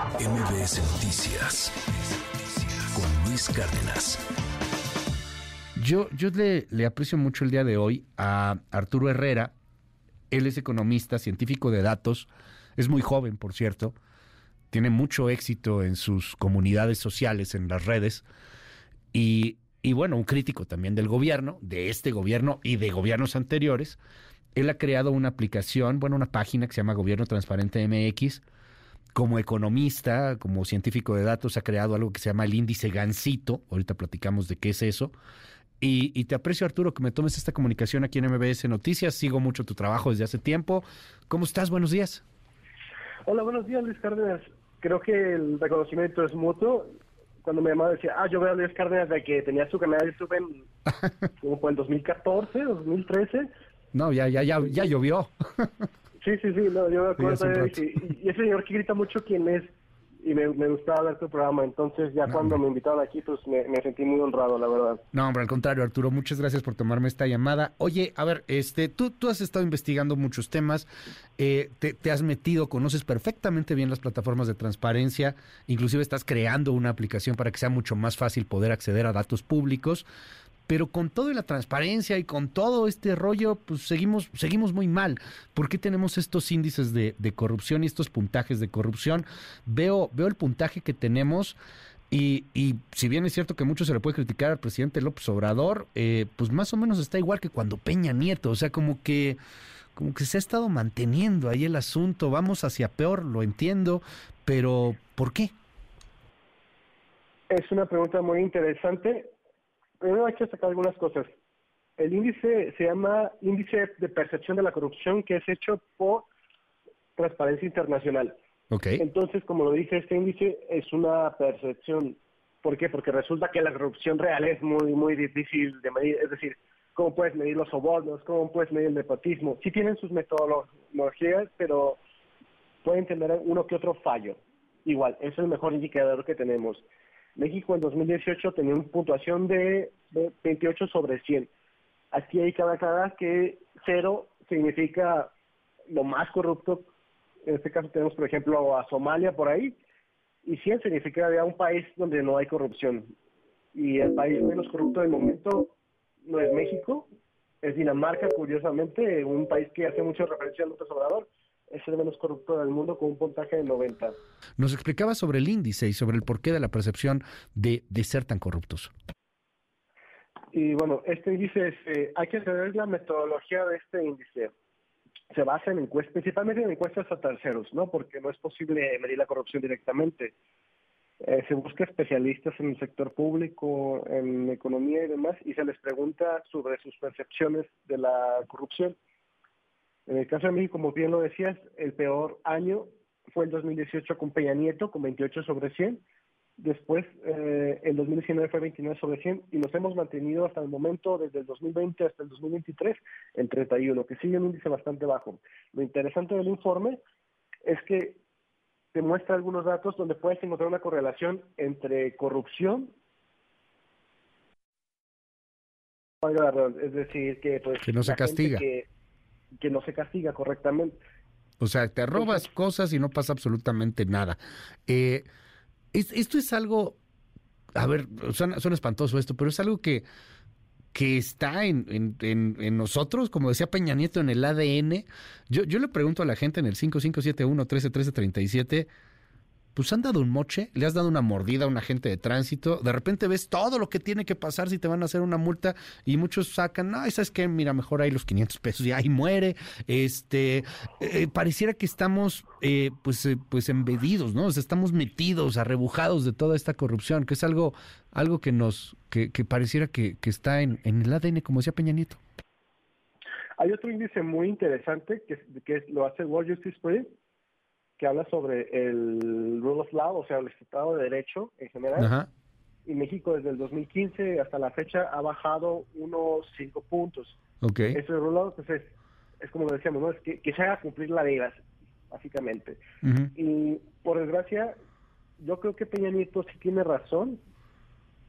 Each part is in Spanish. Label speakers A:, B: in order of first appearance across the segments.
A: MBS Noticias con Luis Cárdenas.
B: Yo, yo le, le aprecio mucho el día de hoy a Arturo Herrera. Él es economista, científico de datos. Es muy joven, por cierto. Tiene mucho éxito en sus comunidades sociales, en las redes. Y, y bueno, un crítico también del gobierno, de este gobierno y de gobiernos anteriores. Él ha creado una aplicación, bueno, una página que se llama Gobierno Transparente MX. Como economista, como científico de datos, ha creado algo que se llama el índice Gansito. Ahorita platicamos de qué es eso. Y, y, te aprecio, Arturo, que me tomes esta comunicación aquí en MBS Noticias. Sigo mucho tu trabajo desde hace tiempo. ¿Cómo estás? Buenos días.
C: Hola, buenos días, Luis Cárdenas. Creo que el reconocimiento es mutuo. Cuando me llamaba decía, ah, yo veo a Luis Cárdenas de que tenía su canal de YouTube en, como fue en 2014, 2013.
B: No, ya, ya, ya, ya llovió.
C: Sí, sí, sí, no, yo me acuerdo de él. Y, y ese señor que grita mucho quién es y me, me, gustaba ver tu programa. Entonces, ya no, cuando hombre. me invitaron aquí, pues me, me, sentí muy honrado, la verdad.
B: No, hombre, al contrario, Arturo, muchas gracias por tomarme esta llamada. Oye, a ver, este, tú, tú has estado investigando muchos temas, eh, te, te, has metido, conoces perfectamente bien las plataformas de transparencia, inclusive estás creando una aplicación para que sea mucho más fácil poder acceder a datos públicos pero con toda la transparencia y con todo este rollo, pues seguimos, seguimos muy mal. ¿Por qué tenemos estos índices de, de corrupción y estos puntajes de corrupción? Veo, veo el puntaje que tenemos. Y, y, si bien es cierto que mucho se le puede criticar al presidente López Obrador, eh, pues más o menos está igual que cuando Peña Nieto, o sea, como que, como que se ha estado manteniendo ahí el asunto, vamos hacia peor, lo entiendo, pero ¿por qué?
C: Es una pregunta muy interesante primero hay que sacar algunas cosas. El índice se llama Índice de Percepción de la Corrupción, que es hecho por Transparencia Internacional.
B: Okay.
C: Entonces, como lo dije, este índice es una percepción. ¿Por qué? Porque resulta que la corrupción real es muy, muy difícil de medir. Es decir, ¿cómo puedes medir los sobornos? ¿Cómo puedes medir el nepotismo? Sí tienen sus metodologías, pero pueden tener uno que otro fallo. Igual, es el mejor indicador que tenemos. México en 2018 tenía una puntuación de, de 28 sobre 100. Aquí hay que aclarar que cero significa lo más corrupto. En este caso tenemos, por ejemplo, a Somalia por ahí. Y 100 significa ya un país donde no hay corrupción. Y el país menos corrupto del momento no es México, es Dinamarca, curiosamente, un país que hace mucha referencia al López Obrador es el menos corrupto del mundo con un puntaje de 90.
B: Nos explicaba sobre el índice y sobre el porqué de la percepción de, de ser tan corruptos.
C: Y bueno, este índice, es, eh, hay que entender la metodología de este índice. Se basa en encuestas, principalmente en encuestas a terceros, ¿no? Porque no es posible medir la corrupción directamente. Eh, se busca especialistas en el sector público, en economía y demás, y se les pregunta sobre sus percepciones de la corrupción. En el caso de México, como bien lo decías, el peor año fue el 2018 con Peña Nieto, con 28 sobre 100. Después, eh, el 2019 fue 29 sobre 100 y nos hemos mantenido hasta el momento, desde el 2020 hasta el 2023, en 31, que sigue un índice bastante bajo. Lo interesante del informe es que te muestra algunos datos donde puedes encontrar una correlación entre corrupción es decir, que, pues,
B: que no se castiga.
C: Que, que no se castiga correctamente.
B: O sea, te robas Entonces, cosas y no pasa absolutamente nada. Eh, es, esto es algo, a ver, suena, suena, espantoso esto, pero es algo que, que está en, en, en, en, nosotros, como decía Peña Nieto, en el ADN. Yo, yo le pregunto a la gente en el 5571-131337, pues han dado un moche, le has dado una mordida a un agente de tránsito, de repente ves todo lo que tiene que pasar si te van a hacer una multa y muchos sacan, no, ¿sabes qué? Mira, mejor ahí los 500 pesos y ahí muere. Este, eh, pareciera que estamos eh, pues, eh, pues embedidos, ¿no? O sea, estamos metidos, arrebujados de toda esta corrupción, que es algo, algo que nos, que, que pareciera que, que está en, en el ADN, como decía Peña Nieto.
C: Hay otro índice muy interesante que, que lo hace World Justice Project, que habla sobre el rule of law, o sea, el Estado de Derecho en general.
B: Ajá.
C: Y México desde el 2015 hasta la fecha ha bajado unos cinco puntos.
B: Okay.
C: Ese rule of law, pues es, es como lo decíamos, ¿no? Es que, que se haga cumplir la ley, básicamente.
B: Uh -huh.
C: Y por desgracia, yo creo que Peña Nieto sí tiene razón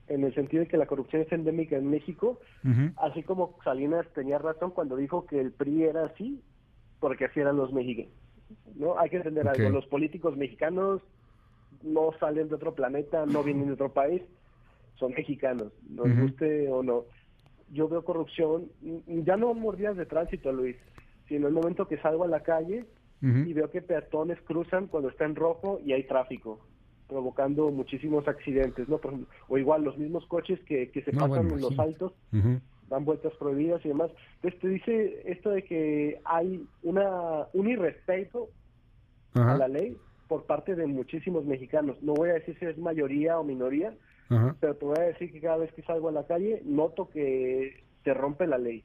C: en el sentido de que la corrupción es endémica en México,
B: uh -huh.
C: así como Salinas tenía razón cuando dijo que el PRI era así, porque así eran los mexicanos. ¿No? Hay que entender algo. Los políticos mexicanos no salen de otro planeta, no vienen de otro país, son mexicanos, nos
B: Ujú.
C: guste o no. Yo veo corrupción, mm, ya no por días de tránsito, Luis, sino el momento que salgo a la calle y veo que peatones cruzan cuando está en rojo y hay tráfico, provocando muchísimos accidentes, ¿no? Por ejemplo, o igual los mismos coches que, que se
B: No,
C: pasan
B: bueno,
C: en los altos dan vueltas prohibidas y demás. Entonces te dice esto de que hay una un irrespeto
B: Ajá.
C: a la ley por parte de muchísimos mexicanos. No voy a decir si es mayoría o minoría,
B: Ajá.
C: pero te voy a decir que cada vez que salgo a la calle noto que se rompe la ley.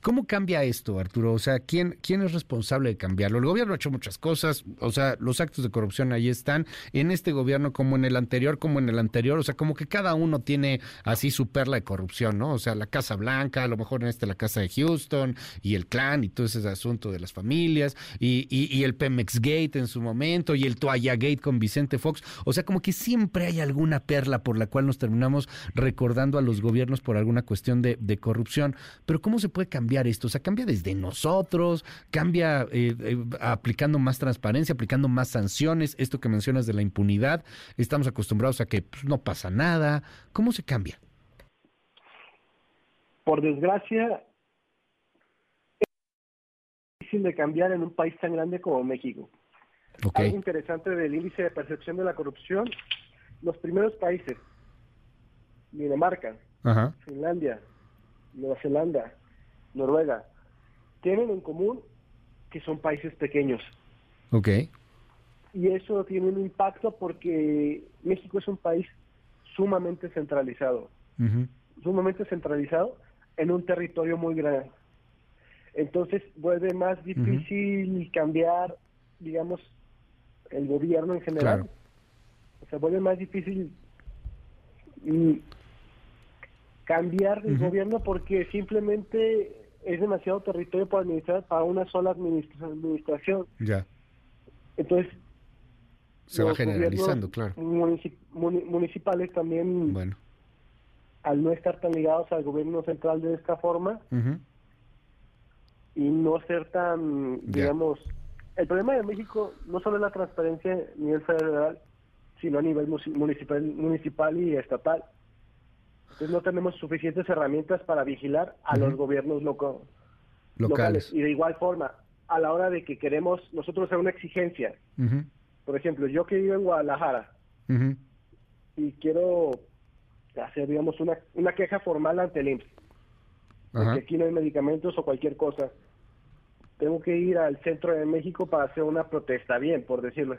B: ¿Cómo cambia esto, Arturo? O sea, ¿quién, ¿quién es responsable de cambiarlo? El gobierno ha hecho muchas cosas, o sea, los actos de corrupción ahí están, en este gobierno como en el anterior, como en el anterior, o sea, como que cada uno tiene así su perla de corrupción, ¿no? O sea, la Casa Blanca, a lo mejor en este la Casa de Houston, y el clan, y todo ese asunto de las familias, y, y, y el Pemex Gate en su momento, y el Toalla Gate con Vicente Fox, o sea, como que siempre hay alguna perla por la cual nos terminamos recordando a los gobiernos por alguna cuestión de, de corrupción, pero ¿cómo se puede cambiar esto? O sea, cambia desde nosotros, cambia eh, eh, aplicando más transparencia, aplicando más sanciones, esto que mencionas de la impunidad, estamos acostumbrados a que pues, no pasa nada, ¿cómo se cambia?
C: Por desgracia, es difícil de cambiar en un país tan grande como México.
B: Ok,
C: Algo interesante del índice de percepción de la corrupción, los primeros países, Dinamarca,
B: ajá,
C: Finlandia, Nueva Zelanda, Noruega, tienen en común que son países pequeños.
B: ok,
C: Y eso tiene un impacto porque México es un país sumamente centralizado, sumamente centralizado en un territorio muy grande. Entonces vuelve más difícil cambiar, digamos, el gobierno en general.
B: Claro.
C: O sea, vuelve más difícil mm, cambiar el gobierno porque simplemente es demasiado territorio para administrar para una sola administra- administración.
B: ya,
C: Entonces,
B: se va generalizando, claro.
C: munici- muni- municipales también,
B: Bueno,
C: al no estar tan ligados al gobierno central de esta forma y no ser tan,
B: Ya.
C: digamos, el problema de México no solo es la transparencia a nivel federal, sino a nivel municipal, municipal y estatal. Entonces no tenemos suficientes herramientas para vigilar a los gobiernos loco-
B: locales.
C: Y de igual forma, a la hora de que queremos nosotros hacer una exigencia, por ejemplo, yo que vivo en Guadalajara, y quiero hacer, digamos, una, una queja formal ante el IMSS, porque aquí no hay medicamentos o cualquier cosa. Tengo que ir al centro de México para hacer una protesta, bien, por decirlo.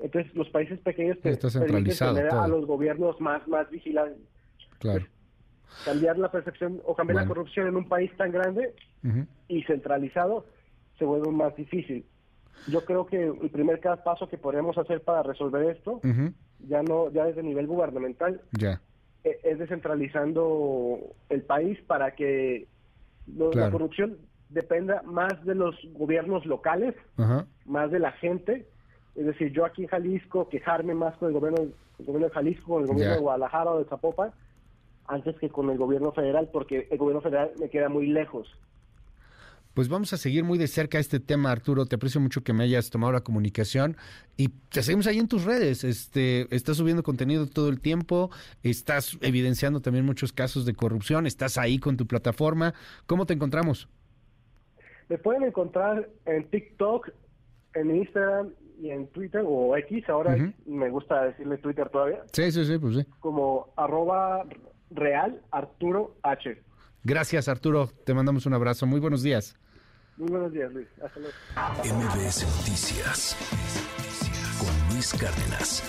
C: Entonces, los países pequeños te
B: Está centralizado
C: tener a los gobiernos más, más vigilantes.
B: Claro.
C: Cambiar la percepción o cambiar
B: Bueno.
C: la corrupción en un país tan grande y centralizado se vuelve más difícil. Yo creo que el primer paso que podríamos hacer para resolver esto, ya no ya desde nivel gubernamental,
B: ya,
C: e- es descentralizando el país para que lo-
B: Claro.
C: la corrupción dependa más de los gobiernos locales, más de la gente. Es decir, yo aquí en Jalisco quejarme más con el gobierno, el gobierno de Jalisco, con el gobierno
B: Ya.
C: de Guadalajara o de Zapopan, antes que con el gobierno federal, porque el gobierno federal me queda muy lejos.
B: Pues vamos a seguir muy de cerca este tema, Arturo. Te aprecio mucho que me hayas tomado la comunicación y te seguimos ahí en tus redes. Este, estás subiendo contenido todo el tiempo, estás evidenciando también muchos casos de corrupción, estás ahí con tu plataforma. ¿Cómo te encontramos?
C: Me pueden encontrar en TikTok, en Instagram y en Twitter o X, ahora me gusta decirle Twitter todavía,
B: Sí, sí, sí, pues sí.
C: como arroba real Arturo H.
B: Gracias, Arturo. Te mandamos un abrazo. Muy buenos días.
C: Muy buenos días, Luis. Hasta luego.
A: MBS Noticias con Luis Cárdenas.